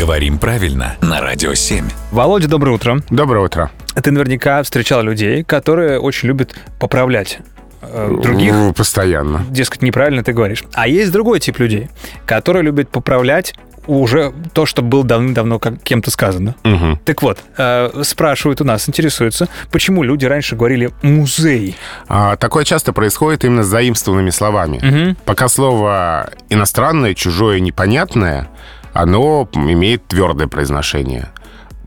Говорим правильно на Радио 7. Володя, доброе утро. Доброе утро. Ты наверняка встречал людей, которые очень любят поправлять э, других. Ну, Постоянно. Дескать, неправильно ты говоришь. А есть другой тип людей, которые любят поправлять уже то, что было давным-давно как кем-то сказано. Мгм. Так вот, э, спрашивают у нас, интересуются, почему люди раньше говорили «музей». А, такое часто происходит именно с заимствованными словами. Мгм. Пока слово иностранное, чужое, непонятное, оно имеет твердое произношение.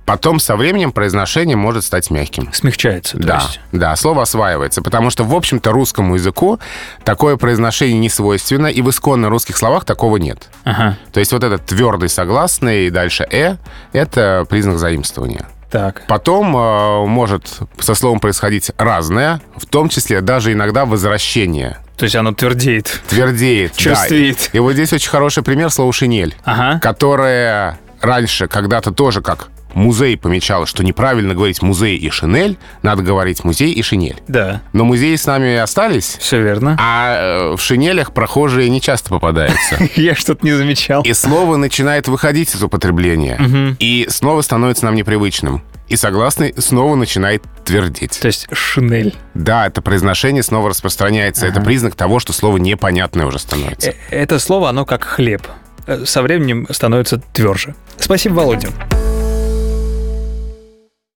Потом со временем произношение может стать мягким. Смягчается, Да, есть. да, слово осваивается, потому что, в общем-то, русскому языку такое произношение не свойственно, и в исконно русских словах такого нет. Ага, То есть вот этот твердый согласный и дальше «э» — это признак заимствования. так. Потом э, может со словом происходить разное, в том числе даже иногда возвращение. То есть оно твердеет. Твердеет. да. Черствеет. И вот здесь очень хороший пример слова «шинель», Ага. которое раньше когда-то тоже как музей помечало, что неправильно говорить музей и шинель, надо говорить музей и шинель. Да, Но музеи с нами остались, все верно. а э, в шинелях прохожие не часто попадаются. Я что-то не замечал. И слово начинает выходить из употребления. И снова становится нам непривычным. И согласный снова начинает твердить. То есть шинель. Да, это произношение снова распространяется. Это признак того, что слово непонятное уже становится. Э, Это слово, оно как хлеб. Э, Со временем становится тверже. Спасибо, Володя.